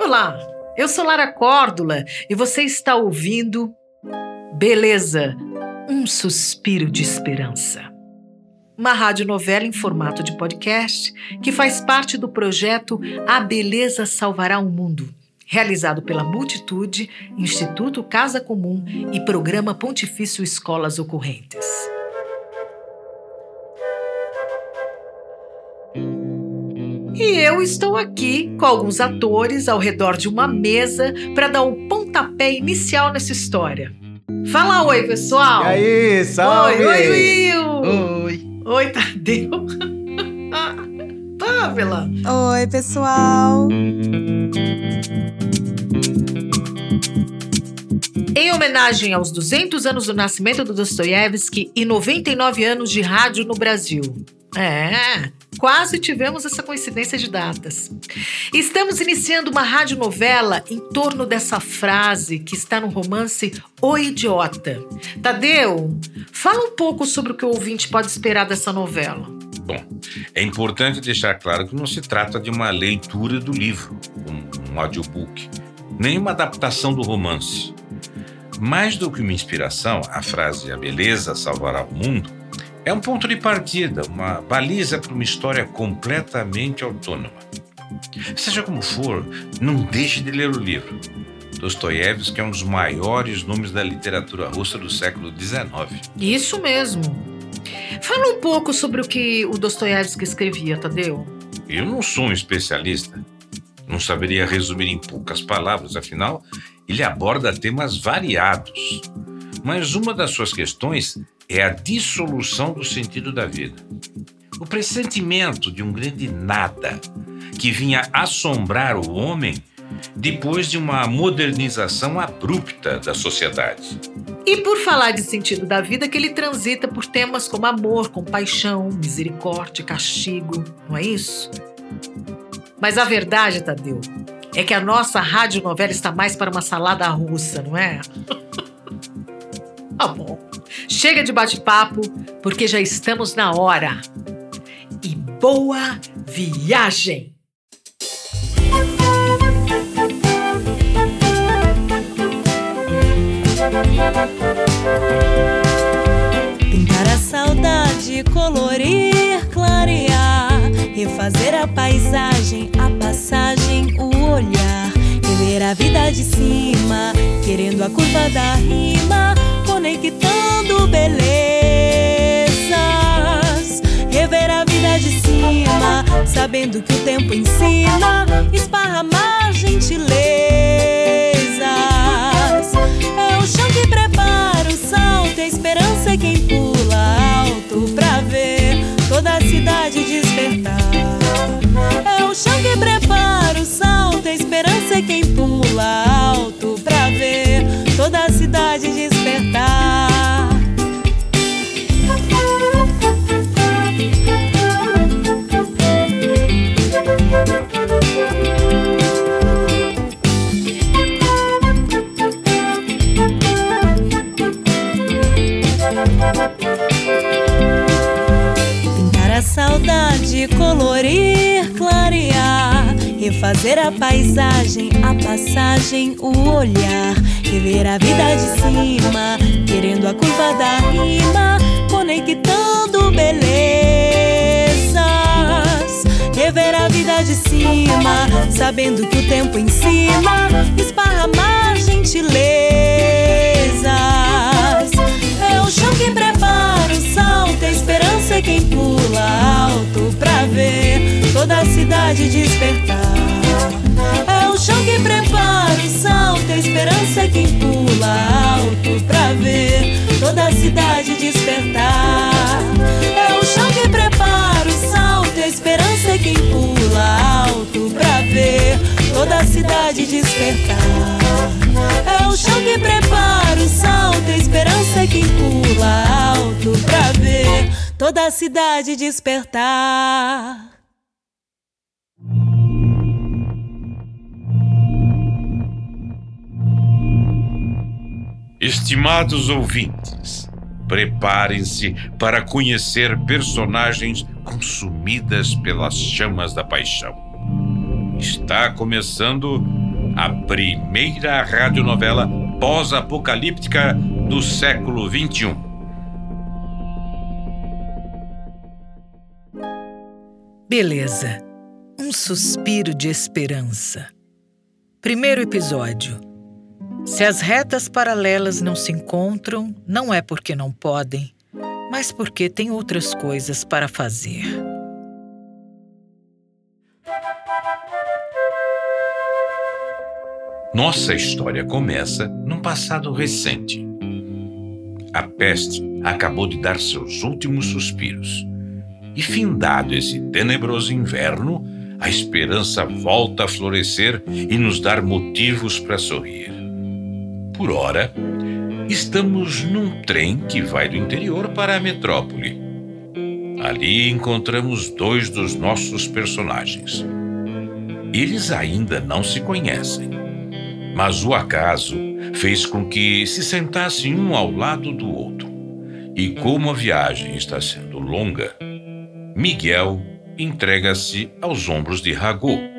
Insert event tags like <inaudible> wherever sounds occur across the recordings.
Olá, eu sou Lara Córdula e você está ouvindo Beleza, um suspiro de esperança. Uma radionovela em formato de podcast que faz parte do projeto A Beleza Salvará o Mundo, realizado pela Multitude, Instituto Casa Comum e Programa Pontifício Escolas Ocorrentes. E eu estou aqui com alguns atores ao redor de uma mesa para dar o um pontapé inicial nessa história. Fala oi, pessoal! E aí, salve! Oi, oi, Will! Oi! Oi, Tadeu! <laughs> Pamela! Oi, pessoal! Em homenagem aos 200 anos do nascimento do Dostoiévski e 99 anos de rádio no Brasil. É, quase tivemos essa coincidência de datas. Estamos iniciando uma radionovela em torno dessa frase que está no romance O Idiota. Tadeu, fala um pouco sobre o que o ouvinte pode esperar dessa novela. Bom, é importante deixar claro que não se trata de uma leitura do livro, um, um audiobook, nem uma adaptação do romance. Mais do que uma inspiração, a frase A beleza salvará o mundo é um ponto de partida, uma baliza para uma história completamente autônoma. Seja como for, não deixe de ler o livro. Dostoiévski é um dos maiores nomes da literatura russa do século XIX. Isso mesmo. Fala um pouco sobre o que o Dostoiévski escrevia, Tadeu. Eu não sou um especialista. Não saberia resumir em poucas palavras, afinal, ele aborda temas variados. Mas uma das suas questões é a dissolução do sentido da vida. O pressentimento de um grande nada que vinha assombrar o homem depois de uma modernização abrupta da sociedade. E por falar de sentido da vida, que ele transita por temas como amor, compaixão, misericórdia, castigo, não é isso? Mas a verdade, Tadeu, é que a nossa radionovela está mais para uma salada russa, não é? ah, <laughs> bom. Chega de bate-papo, porque já estamos na hora. E boa viagem! Pintar a saudade, colorir, clarear, refazer a paisagem, a passagem, o olhar, rever a vida de cima, querendo a curva da rima, conectando belezas, rever a vida de cima, sabendo que o tempo ensina, esparramar gentilezas. É o chão que prepara o salto, a esperança é quem pula alto refazer a paisagem, a passagem, o olhar, rever a vida de cima, querendo a curva da rima, conectando belezas, rever a vida de cima, sabendo que o tempo ensina, esparramar gentilezas. É o chão que prepara o salto, a esperança é quem pula alto pra ver toda a cidade despertar. Quem pula alto pra ver toda a cidade despertar. É o chão que prepara o salto, a esperança é quem pula alto pra ver toda a cidade despertar. É o chão que prepara o salto, a esperança é quem pula alto pra ver toda a cidade despertar. Estimados ouvintes, Preparem-se para conhecer personagens consumidas pelas chamas da paixão. Está começando a primeira radionovela pós-apocalíptica do século XXI. Beleza. Um suspiro de esperança. Primeiro episódio. Se as retas paralelas não se encontram, não é porque não podem, mas porque tem outras coisas para fazer. Nossa história começa num passado recente. A peste acabou de dar seus últimos suspiros. E findado esse tenebroso inverno, a esperança volta a florescer e nos dar motivos para sorrir. Por ora, estamos num trem que vai do interior para a metrópole. Ali encontramos dois dos nossos personagens. Eles ainda não se conhecem, mas o acaso fez com que se sentassem um ao lado do outro. E como a viagem está sendo longa, Miguel entrega-se aos ombros de Rago.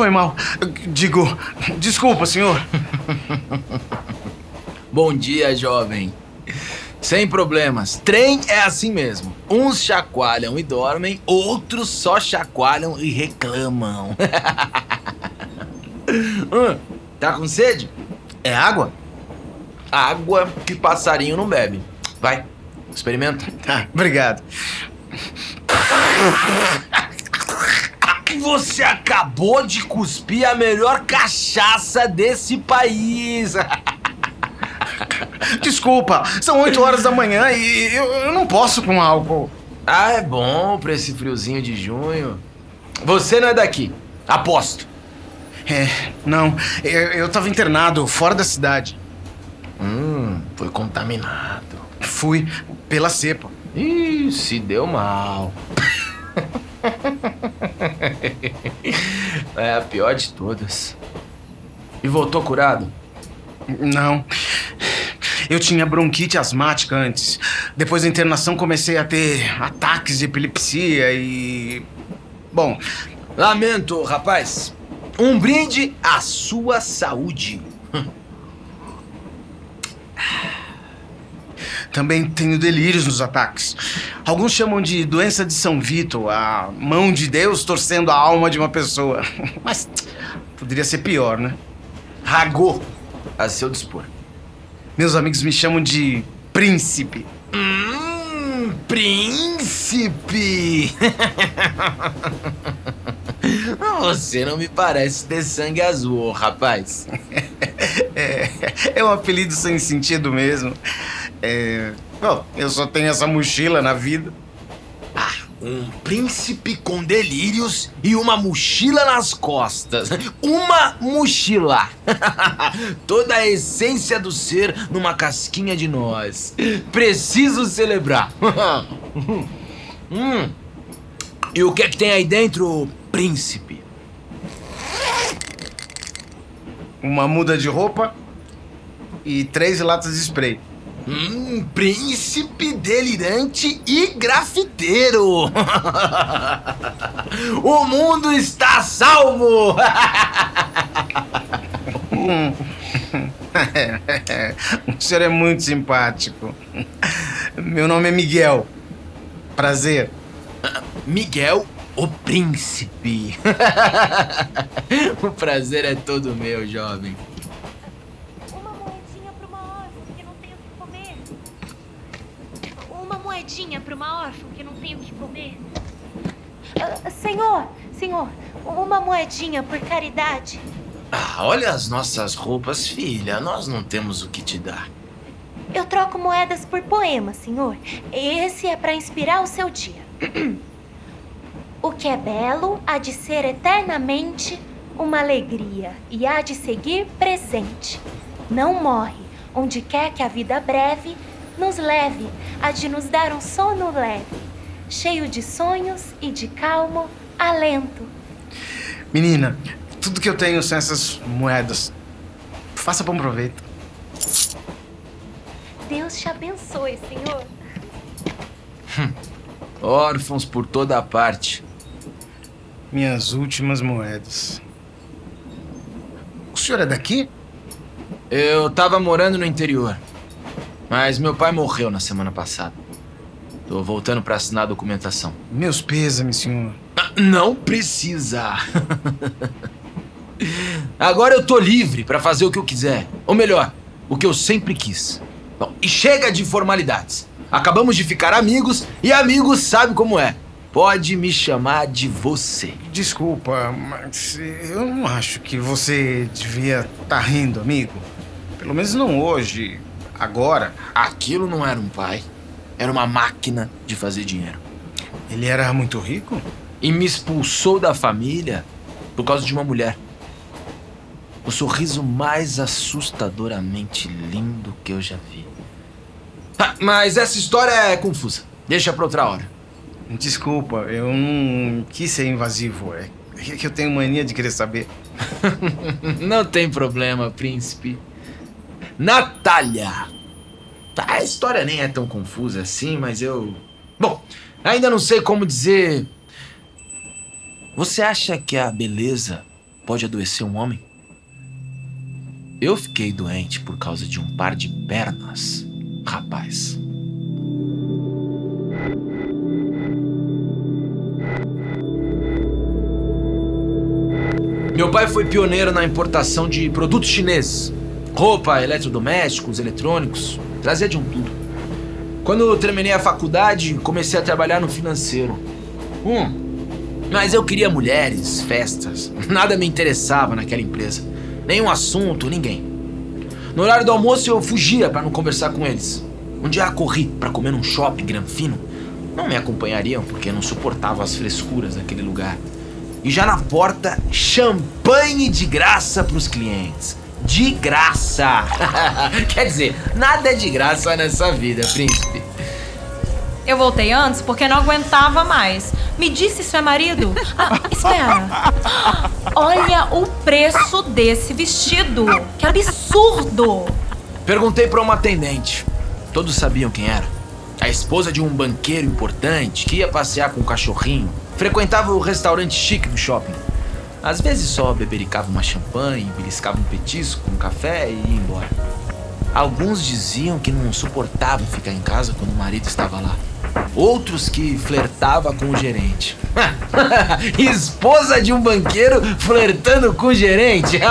Foi mal. Digo, desculpa, senhor. <laughs> Bom dia, jovem. Sem problemas. Trem é assim mesmo. Uns chacoalham e dormem, outros só chacoalham e reclamam. <laughs> hum, tá com sede? É água? Água que passarinho não bebe. Vai, experimenta. Ah, obrigado. Você acabou de cuspir a melhor cachaça desse país. <laughs> Desculpa, são 8 horas da manhã e eu, eu não posso com álcool. Ah, é bom pra esse friozinho de junho. Você não é daqui, aposto. É, não, eu, eu tava internado fora da cidade. Hum, foi contaminado. Fui pela cepa. Ih, se deu mal. <laughs> <laughs> é a pior de todas. E voltou curado? Não. Eu tinha bronquite asmática antes. Depois da internação comecei a ter ataques de epilepsia e. Bom, Lamento, rapaz. Um brinde à sua saúde. <laughs> também tenho delírios nos ataques. Alguns chamam de doença de São Vito, a mão de Deus torcendo a alma de uma pessoa. <laughs> Mas poderia ser pior, né? Ragô, a seu dispor. Meus amigos me chamam de príncipe. Hum, príncipe! <laughs> Você não me parece ter sangue azul, rapaz. <laughs> É, é um apelido sem sentido mesmo. É, bom, eu só tenho essa mochila na vida. Ah, um príncipe com delírios e uma mochila nas costas. Uma mochila! <laughs> Toda a essência do ser numa casquinha de nós. Preciso celebrar. <laughs> hum. E o que é que tem aí dentro, príncipe? Uma muda de roupa e três latas de spray. Hum, príncipe delirante e grafiteiro. <laughs> o mundo está salvo. <laughs> o senhor é muito simpático. Meu nome é Miguel. Prazer. Miguel, o príncipe. <laughs> o prazer é todo meu, jovem. Uma órfã que não tem o que comer. Ah, senhor, senhor, uma moedinha por caridade. Ah, olha as nossas roupas, filha. Nós não temos o que te dar. Eu troco moedas por poemas, senhor. Esse é para inspirar o seu dia. <clears throat> O que é belo há de ser eternamente uma alegria e há de seguir presente. Não morre, onde quer que a vida breve nos leve, há de nos dar um sono leve, cheio de sonhos e de calmo alento. Menina, tudo que eu tenho são essas moedas. Faça bom proveito. Deus te abençoe, senhor. Órfãos por toda a parte. Minhas últimas moedas. O senhor é daqui? Eu tava morando no interior. Mas meu pai morreu na semana passada. Tô voltando pra assinar a documentação. Meus pêsames, senhor. Ah, Não precisa. <laughs> Agora eu tô livre pra fazer o que eu quiser. Ou melhor, o que eu sempre quis. Bom, e chega de formalidades. Acabamos de ficar amigos e amigos sabe como é. Pode me chamar de você. Desculpa, mas eu não acho que você devia estar rindo, amigo. Pelo menos não hoje. Agora. Aquilo não era um pai. Era uma máquina de fazer dinheiro. Ele era muito rico? E me expulsou da família por causa de uma mulher. O sorriso mais assustadoramente lindo que eu já vi. Ah, mas essa história é confusa. Deixa pra outra hora. Desculpa, eu não quis ser invasivo. É que eu tenho mania de querer saber. <laughs> Não tem problema, príncipe. Natália! Tá, A história nem é tão confusa assim, mas eu. Bom, ainda não sei como dizer. Você acha que a beleza pode adoecer um homem? Eu fiquei doente por causa de um par de pernas, rapaz. Meu pai foi pioneiro na importação de produtos chineses. Roupa, eletrodomésticos, eletrônicos. Trazia de um tudo. Quando terminei a faculdade, comecei a trabalhar no financeiro. Hum. Mas eu queria mulheres, festas. <laughs> Nada me interessava naquela empresa. Nenhum assunto, ninguém. No horário do almoço eu fugia para não conversar com eles. Um dia corri para comer num shopping granfino. Não me acompanhariam porque não suportavam as frescuras daquele lugar. E já na porta, champanhe de graça pros clientes. De graça! <laughs> Quer dizer, nada é de graça nessa vida, príncipe. Eu voltei antes porque não aguentava mais. Me disse isso é marido? Ah, espera. Olha o preço desse vestido. Que absurdo! Perguntei pra uma atendente. Todos sabiam quem era. A esposa de um banqueiro importante que ia passear com o cachorrinho. Frequentava o restaurante chique do shopping. Às vezes só bebericava uma champanhe, beliscava um petisco, um café e ia embora. Alguns diziam que não suportavam ficar em casa quando o marido estava lá. Outros que flertava com o gerente. <laughs> Esposa de um banqueiro flertando com o gerente? <laughs>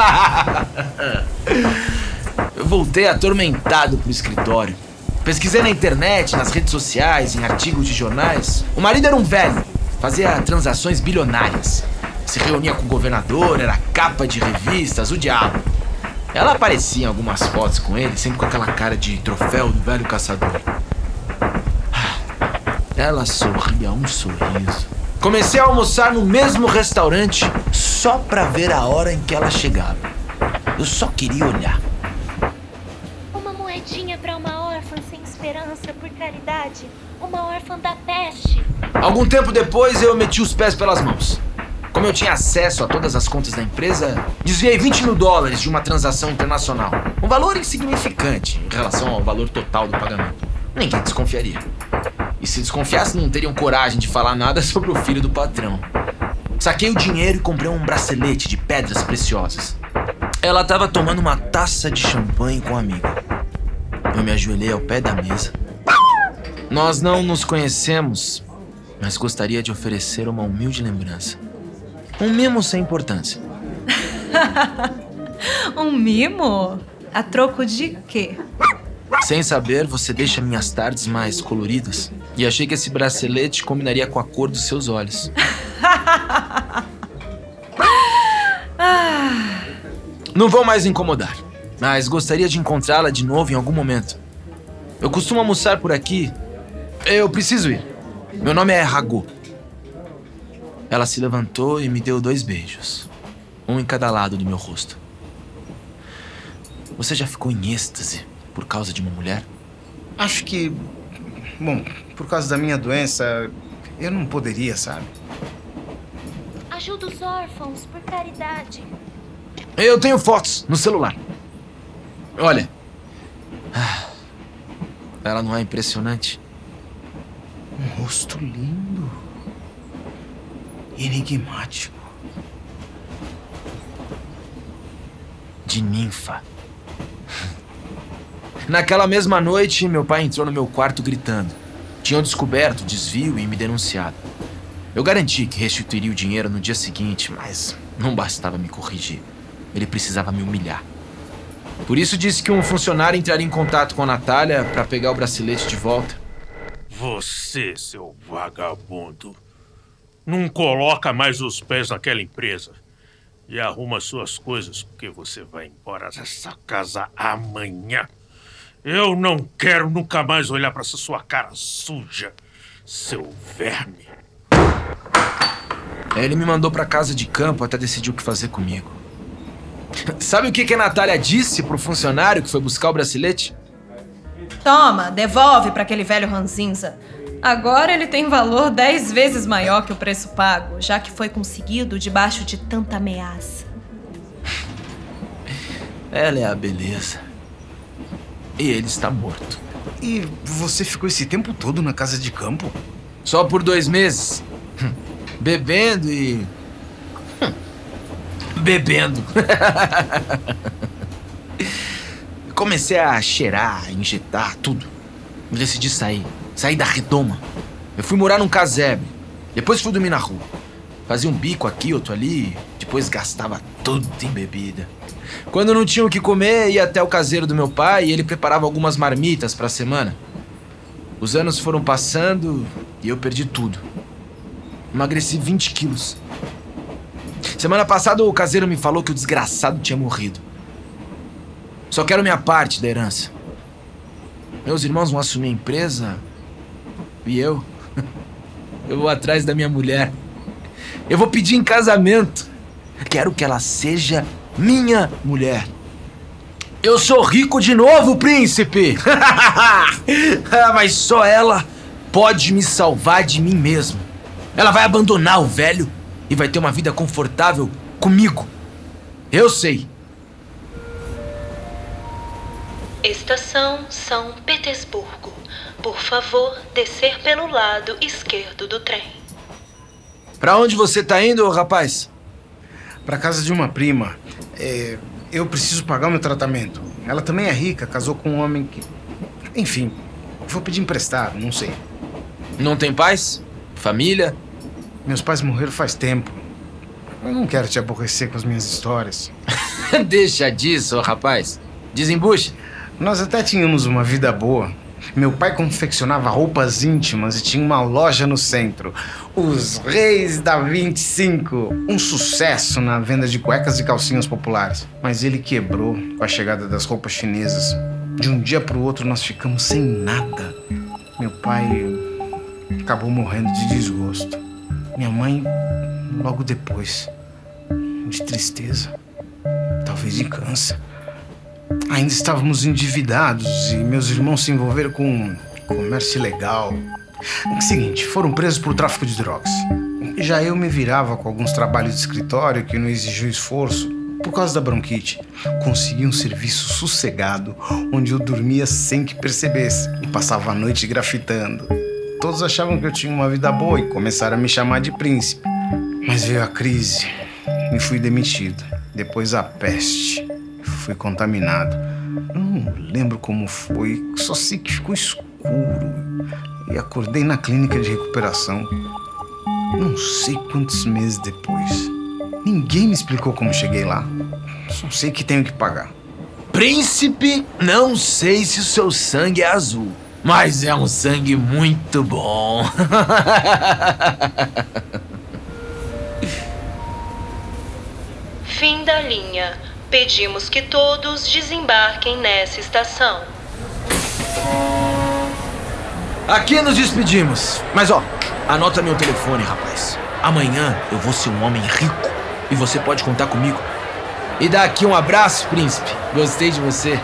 Eu voltei atormentado pro escritório. Pesquisei na internet, nas redes sociais, em artigos de jornais. O marido era um velho, fazia transações bilionárias. Se reunia com o governador, era capa de revistas, o diabo. Ela aparecia em algumas fotos com ele, sempre com aquela cara de troféu do velho caçador. Ela sorria um sorriso. Comecei a almoçar no mesmo restaurante só pra ver a hora em que ela chegava. Eu só queria olhar. Uma moedinha para uma órfã sem esperança por caridade. Uma órfã da peste. Algum tempo depois eu meti os pés pelas mãos. Como eu tinha acesso a todas as contas da empresa, desviei 20 mil dólares de uma transação internacional. Um valor insignificante em relação ao valor total do pagamento. Ninguém desconfiaria. E se desconfiasse, não teriam coragem de falar nada <laughs> sobre o filho do patrão. Saquei o dinheiro e comprei um bracelete de pedras preciosas. Ela estava tomando uma taça de champanhe com a amiga. Eu me ajoelhei ao pé da mesa. Nós não nos conhecemos, mas gostaria de oferecer uma humilde lembrança. Um mimo sem importância. <laughs> Um mimo? A troco de quê? Sem saber, você deixa minhas tardes mais coloridas. E achei que esse bracelete combinaria com a cor dos seus olhos. <laughs> Não vou mais incomodar, mas gostaria de encontrá-la de novo em algum momento. Eu costumo almoçar por aqui. Eu preciso ir. Meu nome é Rago. Ela se levantou e me deu dois beijos, um em cada lado do meu rosto. Você já ficou em êxtase por causa de uma mulher? Acho que. Bom, por causa da minha doença, eu não poderia, sabe? Ajuda os órfãos, por caridade. Eu tenho fotos no celular. Olha. Ah, Ela não é impressionante? Um rosto lindo. Enigmático. De ninfa. Naquela mesma noite, meu pai entrou no meu quarto gritando. Tinham descoberto o desvio e me denunciado. Eu garanti que restituiria o dinheiro no dia seguinte, mas não bastava me corrigir. Ele precisava me humilhar. Por isso disse que um funcionário entraria em contato com a Natália para pegar o bracelete de volta. Você, seu vagabundo, não coloca mais os pés naquela empresa e arruma suas coisas, porque você vai embora dessa casa amanhã. Eu não quero nunca mais olhar para essa sua cara suja, seu verme. Ele me mandou para casa de campo até decidir o que fazer comigo. Sabe o que, que a Natália disse pro funcionário que foi buscar o bracelete? Toma, devolve para aquele velho ranzinza. Agora ele tem valor dez vezes maior que o preço pago, já que foi conseguido debaixo de tanta ameaça. Ela é a beleza. E ele está morto. E você ficou esse tempo todo na casa de campo? Só por dois meses. Bebendo e. Bebendo. Comecei a cheirar, a injetar, tudo. Decidi sair. Sair da redoma. Eu fui morar num casebre. Depois fui dormir na rua. Fazia um bico aqui, outro ali. Depois gastava tudo em bebida. Quando não tinha o que comer, ia até o caseiro do meu pai e ele preparava algumas marmitas para a semana. Os anos foram passando e eu perdi tudo. Emagreci 20 quilos. Semana passada o caseiro me falou que o desgraçado tinha morrido. Só quero minha parte da herança. Meus irmãos vão assumir a empresa e eu. <laughs> Eu vou atrás da minha mulher. Eu vou pedir em casamento. Quero que ela seja minha mulher. Eu sou rico de novo, príncipe! <laughs> Mas só ela pode me salvar de mim mesmo. Ela vai abandonar o velho e vai ter uma vida confortável comigo. Eu sei. Estação São Petersburgo. Por favor, descer pelo lado esquerdo do trem. Pra onde você tá indo, rapaz? Pra casa de uma prima. É, eu preciso pagar o meu tratamento. Ela também é rica, casou com um homem que. Enfim, vou pedir emprestado, não sei. Não tem paz? Família? Meus pais morreram faz tempo. Eu não quero te aborrecer com as minhas histórias. <laughs> Deixa disso, rapaz. Desembucha. Nós até tínhamos uma vida boa. Meu pai confeccionava roupas íntimas e tinha uma loja no centro. Os Reis da 25. Um sucesso na venda de cuecas e calcinhas populares. Mas ele quebrou com a chegada das roupas chinesas. De um dia pro outro nós ficamos sem nada. Meu pai acabou morrendo de desgosto. Minha mãe logo depois. De tristeza. Talvez de câncer. Ainda estávamos endividados e meus irmãos se envolveram com comércio ilegal. É Seguinte, foram presos por tráfico de drogas. Já eu me virava com alguns trabalhos de escritório que não exigiam esforço por causa da bronquite. Consegui um serviço sossegado onde eu dormia sem que percebesse e passava a noite grafitando. Todos achavam que eu tinha uma vida boa e começaram a me chamar de príncipe. Mas veio a crise e fui demitido. Depois a peste. Fui contaminado. Eu não lembro como foi, só sei que ficou escuro. E acordei na clínica de recuperação. Não sei quantos meses depois. Ninguém me explicou como cheguei lá. Só sei que tenho que pagar. Príncipe, não sei se o seu sangue é azul, Mas é um sangue muito bom. <laughs> Fim da linha. Pedimos que todos desembarquem nessa estação. Aqui nos despedimos. Mas ó, anota meu telefone, rapaz. Amanhã eu vou ser um homem rico e você pode contar comigo. E dá aqui um abraço, príncipe. Gostei de você.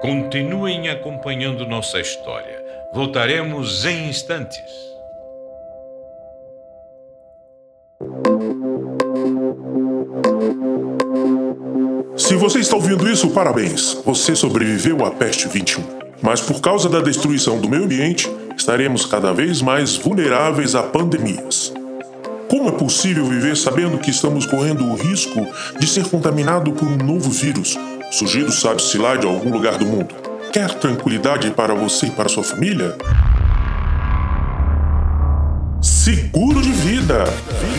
Continuem acompanhando nossa história. Voltaremos em instantes. Se você está ouvindo isso, parabéns. Você sobreviveu à peste 21. Mas por causa da destruição do meio ambiente, estaremos cada vez mais vulneráveis a pandemias. Como é possível viver sabendo que estamos correndo o risco de ser contaminado por um novo vírus, surgido sabe-se lá de algum lugar do mundo? Quer tranquilidade para você e para sua família? Seguro de vida.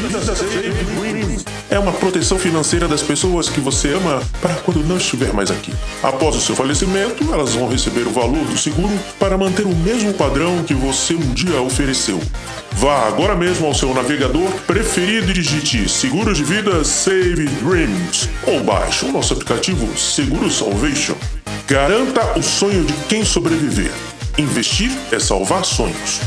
Vida é uma proteção financeira das pessoas que você ama para quando não estiver mais aqui. Após o seu falecimento, elas vão receber o valor do seguro para manter o mesmo padrão que você um dia ofereceu. Vá agora mesmo ao seu navegador preferido e digite Seguro de Vida Save Dreams ou baixe o nosso aplicativo Seguro Salvation. Garanta o sonho de quem sobreviver. Investir é salvar sonhos.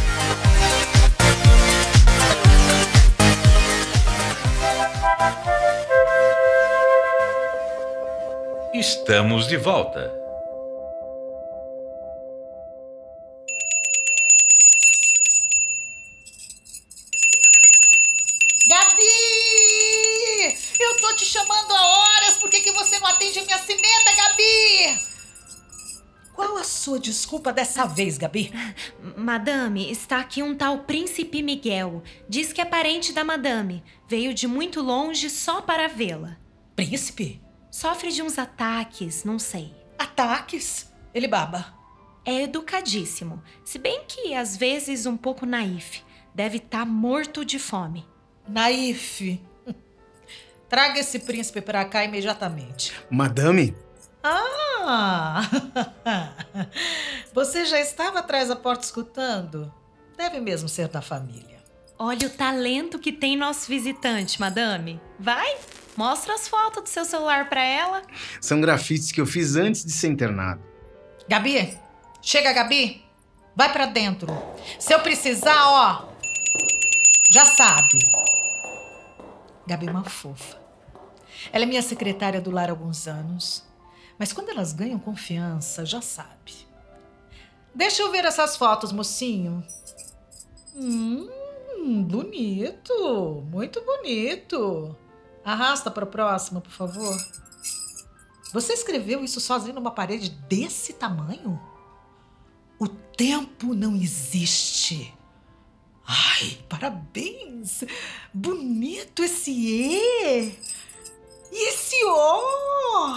Estamos de volta. Gabi! Eu tô te chamando há horas, por que, que você não atende a minha cineta, Gabi? Qual a sua desculpa dessa vez, Gabi? Madame, está aqui um tal Príncipe Miguel. Diz que é parente da Madame. Veio de muito longe só para vê-la. Príncipe? Sofre de uns ataques, não sei. Ataques? Ele baba. É educadíssimo, se bem que às vezes um pouco naif. Deve estar morto de fome. Naif. <laughs> Traga esse príncipe para cá imediatamente. Madame, Ah! <laughs> Você já estava atrás da porta escutando? Deve mesmo ser da família. Olha o talento que tem nosso visitante, madame. Vai, mostra as fotos do seu celular para ela. são grafites que eu fiz antes de ser internado. Gabi, chega, Gabi. Vai pra dentro. Se eu precisar, ó, já sabe. Gabi é uma fofa. Ela é minha secretária do lar há alguns anos. Mas quando elas ganham confiança, já sabe. Deixa eu ver essas fotos, mocinho. Hum, bonito. Muito bonito. Arrasta para o próximo, por favor. Você escreveu isso sozinho numa parede desse tamanho? O tempo não existe. Ai, parabéns! Bonito esse E! E esse O!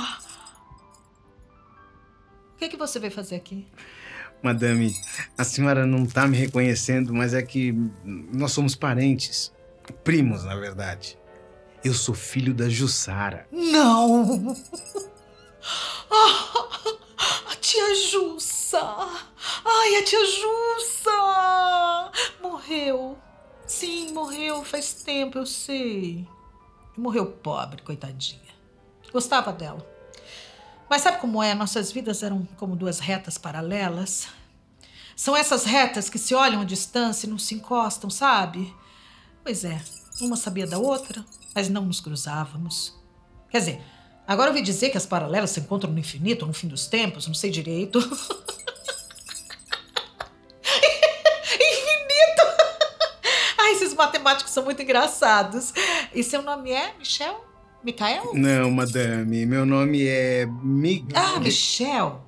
O que, é que você veio fazer aqui? Madame, a senhora não tá me reconhecendo, mas é que nós somos parentes. Primos, na verdade. Eu sou filho da Jussara. Não! Ah, a tia Jussa! Ai, a tia Jussa! Morreu. Sim, morreu faz tempo, eu sei. Morreu pobre, coitadinha. Gostava dela. Mas sabe como é? Nossas vidas eram como duas retas paralelas. São essas retas que se olham à distância e não se encostam, sabe? Pois é, uma sabia da outra, mas não nos cruzávamos. Quer dizer, agora ouvi dizer que as paralelas se encontram no infinito, no fim dos tempos, não sei direito. <laughs> infinito! Ai, esses matemáticos são muito engraçados. E seu nome é Michel? Micael? Não, madame, meu nome é Mig... Ah, Michel,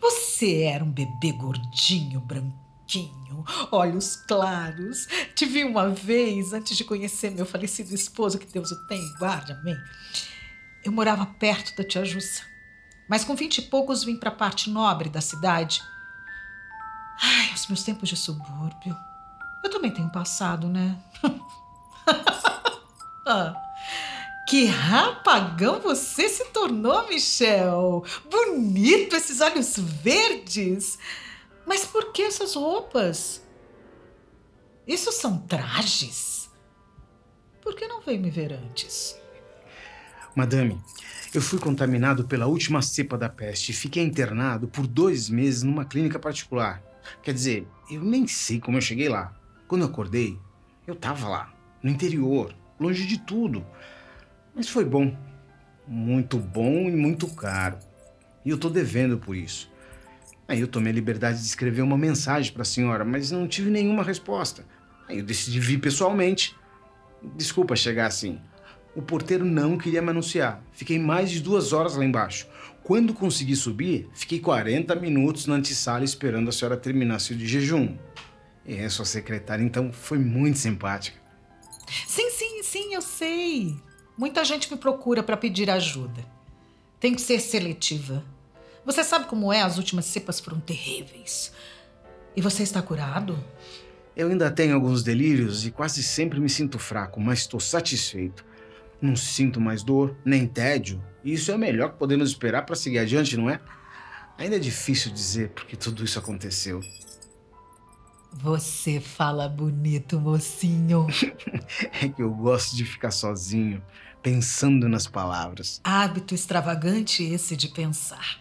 você era um bebê gordinho, branquinho, olhos claros. Te vi uma vez antes de conhecer meu falecido esposo, que Deus o tenha, e guarde, amém. Eu morava perto da tia Jussa, mas com vinte e poucos vim para a parte nobre da cidade. Ai, os meus tempos de subúrbio. Eu também tenho passado, né? <laughs> ah, Que rapagão você se tornou, Michel! Bonito esses olhos verdes! Mas por que essas roupas? Isso são trajes? Por que não veio me ver antes? Madame, eu fui contaminado pela última cepa da peste e fiquei internado por dois meses numa clínica particular. Quer dizer, eu nem sei como eu cheguei lá. Quando eu acordei, eu tava lá, no interior, longe de tudo. Mas foi bom. Muito bom e muito caro. E eu tô devendo por isso. Aí eu tomei a liberdade de escrever uma mensagem para a senhora, mas não tive nenhuma resposta. Aí eu decidi vir pessoalmente. Desculpa chegar assim. O porteiro não queria me anunciar. Fiquei mais de duas horas lá embaixo. Quando consegui subir, fiquei 40 minutos na antessala esperando a senhora terminar seu de jejum. E a sua secretária, então, foi muito simpática. Sim, sim, sim, eu sei. Muita gente me procura para pedir ajuda. Tenho que ser seletiva. Você sabe como é? As últimas cepas foram terríveis. E você está curado? Eu ainda tenho alguns delírios e quase sempre me sinto fraco, mas estou satisfeito. Não sinto mais dor, nem tédio. E isso é o melhor que podemos esperar para seguir adiante, não é? Ainda é difícil dizer porque tudo isso aconteceu. Você fala bonito, mocinho. <laughs> é que eu gosto de ficar sozinho, pensando nas palavras. Hábito extravagante esse de pensar.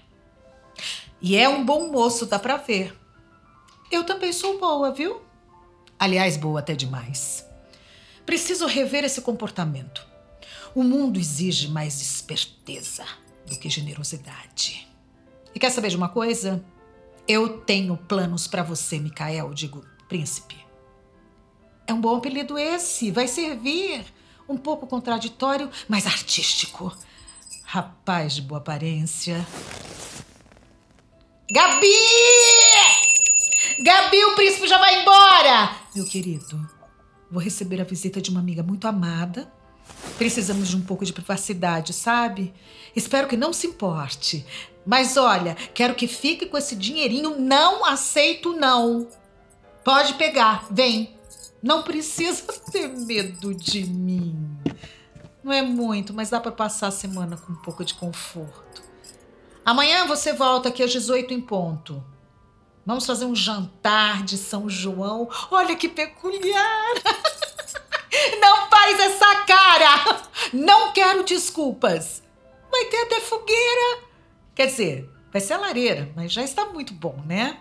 E é um bom moço, dá pra ver. Eu também sou boa, viu? Aliás, boa até demais. Preciso rever esse comportamento. O mundo exige mais esperteza do que generosidade. E quer saber de uma coisa? Eu tenho planos para você, Micael, digo, príncipe. É um bom apelido esse, vai servir. Um pouco contraditório, mas artístico. Rapaz de boa aparência, Gabi! Gabi, o príncipe já vai embora! Meu querido, vou receber a visita de uma amiga muito amada. Precisamos de um pouco de privacidade, sabe? Espero que não se importe. Mas olha, quero que fique com esse dinheirinho. Não aceito, não. Pode pegar, vem. Não precisa <laughs> ter medo de mim. Não é muito, mas dá para passar a semana com um pouco de conforto. Amanhã você volta aqui às 18 em ponto. Vamos fazer um jantar de São João. Olha que peculiar! <laughs> Não faz essa cara! Não quero desculpas. Vai ter até fogueira. Quer dizer, vai ser a lareira, mas já está muito bom, né?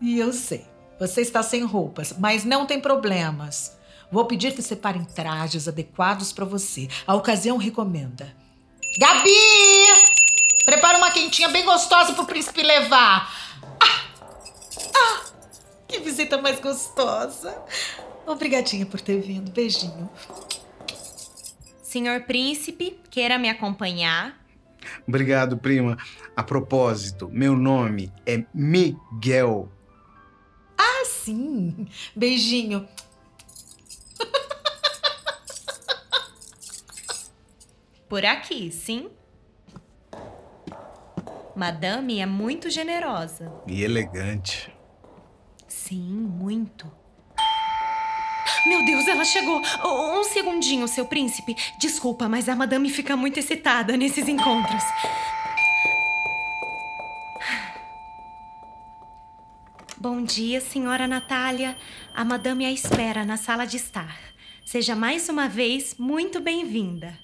E eu sei, você está sem roupas, mas não tem problemas. Vou pedir que separem trajes adequados para você. A ocasião recomenda. Gabi! Prepara uma quentinha bem gostosa pro príncipe levar. Ah, ah, que visita mais gostosa. Obrigadinha por ter vindo. Beijinho. Senhor príncipe, queira me acompanhar? Obrigado, prima. A propósito, meu nome é Miguel. Sim. Beijinho. Por aqui, sim? Madame é muito generosa. E elegante. Sim, muito. Meu Deus, ela chegou! Um segundinho, seu príncipe. Desculpa, mas a madame fica muito excitada nesses encontros. Bom dia, senhora Natália. A madame a espera na sala de estar. Seja mais uma vez muito bem-vinda.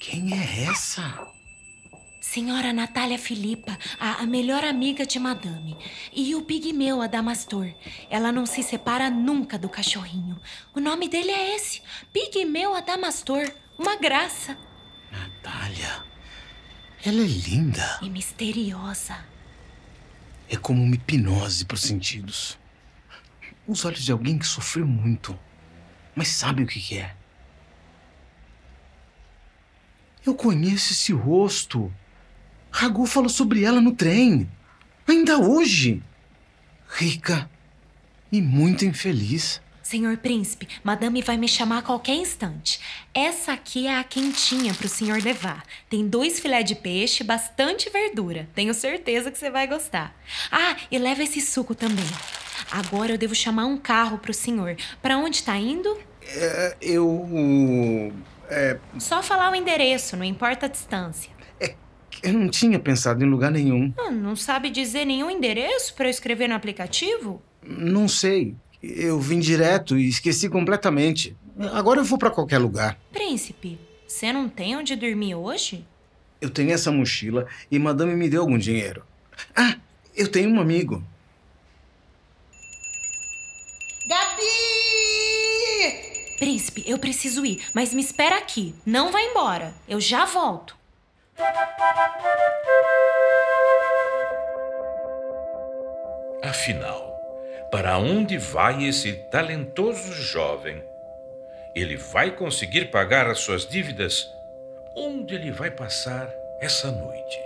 Quem é essa? Senhora Natália Filipa, a, a, melhor amiga de Madame. E o pigmeu Adamastor. Ela não se separa nunca do cachorrinho. O nome dele é esse: Pigmeu Adamastor. Uma graça. Natália. Ela é linda. E misteriosa. É como uma hipnose para os sentidos. Os olhos de alguém que sofreu muito, mas sabe o que é. Eu conheço esse rosto. Ragu falou sobre ela no trem. Ainda hoje. Rica e muito infeliz. Senhor príncipe, madame vai me chamar a qualquer instante. Essa aqui é a quentinha para o senhor levar. Tem dois filé de peixe, bastante verdura. Tenho certeza que você vai gostar. Ah, e leva esse suco também. Agora eu devo chamar um carro para o senhor. Para onde está indo? É, eu. É, Só falar o endereço, não importa a distância. eu não tinha pensado em lugar nenhum. Ah, não sabe dizer nenhum endereço para eu escrever no aplicativo? Não sei. Eu vim direto e esqueci completamente. Agora eu vou pra qualquer lugar. Príncipe, você não tem onde dormir hoje? Eu tenho essa mochila e madame me deu algum dinheiro. Ah, eu tenho um amigo. Gabi! Príncipe, eu preciso ir, mas me espera aqui. Não vai embora. Eu já volto. Afinal, para onde vai esse talentoso jovem? Ele vai conseguir pagar as suas dívidas? Onde ele vai passar essa noite?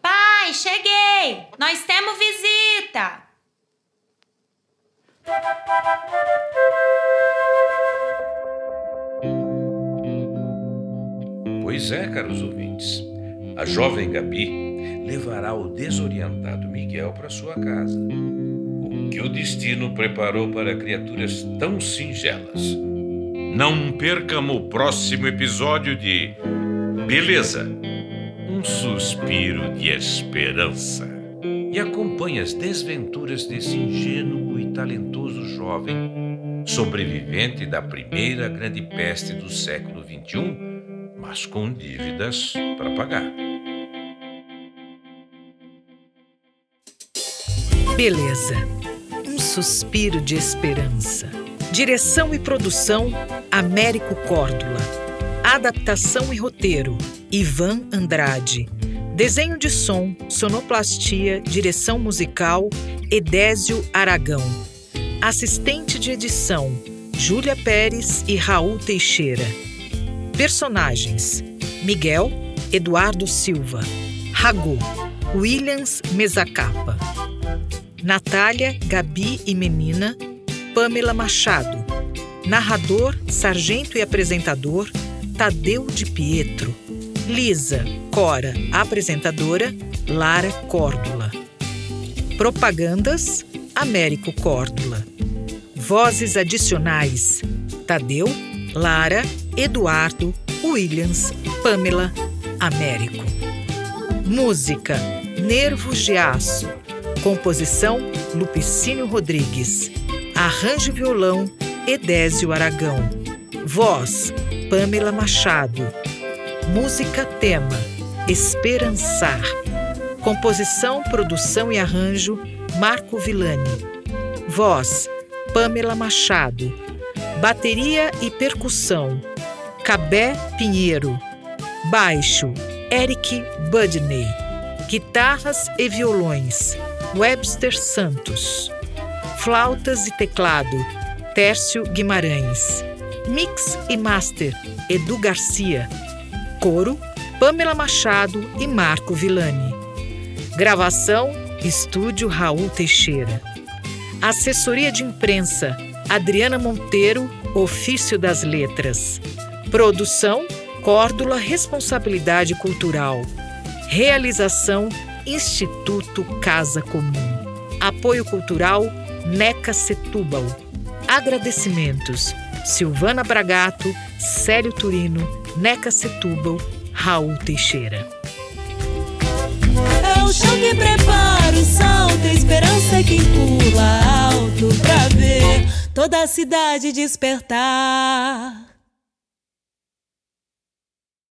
Pai, cheguei! Nós temos visita! Pois é, caros ouvintes. A jovem Gabi levará o desorientado Miguel para sua casa. O que o destino preparou para criaturas tão singelas? Não percam o próximo episódio de Beleza, um suspiro de esperança. E acompanhe as desventuras desse ingênuo e talentoso jovem, sobrevivente da primeira grande peste do século XXI, mas com dívidas para pagar. Beleza. Um suspiro de esperança. Direção e produção: Américo Córdula. Adaptação e roteiro: Ivan Andrade. Desenho de som, sonoplastia, direção musical: Edésio Aragão. Assistente de edição: Júlia Pérez e Raul Teixeira. Personagens: Miguel, Eduardo Silva, Ragu, Williams Mezacapa. Natália, Gabi e Menina, Pamela Machado. Narrador, sargento e apresentador, Tadeu de Pietro. Lisa, Cora, apresentadora, Lara Córdula. Propagandas, Américo Córdula. Vozes adicionais, Tadeu, Lara, Eduardo, Williams, Pamela, Américo. Música, Nervos de Aço. Composição Lupicínio Rodrigues. Arranjo violão Edésio Aragão. Voz Pamela Machado. Música tema Esperançar. Composição, produção e arranjo Marco Villani. Voz Pamela Machado. Bateria e percussão Cabé Pinheiro. Baixo Eric Budney. Guitarras e violões Webster Santos. Flautas e teclado, Tércio Guimarães. Mix e master, Edu Garcia. Coro, Pamela Machado e Marco Villani. Gravação, Estúdio Raul Teixeira. Assessoria de imprensa, Adriana Monteiro, Ofício das Letras. Produção, Córdula Responsabilidade Cultural. Realização, Instituto Casa Comum. Apoio Cultural Neca Setúbal. Agradecimentos: Silvana Bragato, Célio Turino, Neca Setúbal, Raul Teixeira. É o chão que prepara o salto, a esperança é quem pula alto pra ver toda a cidade despertar.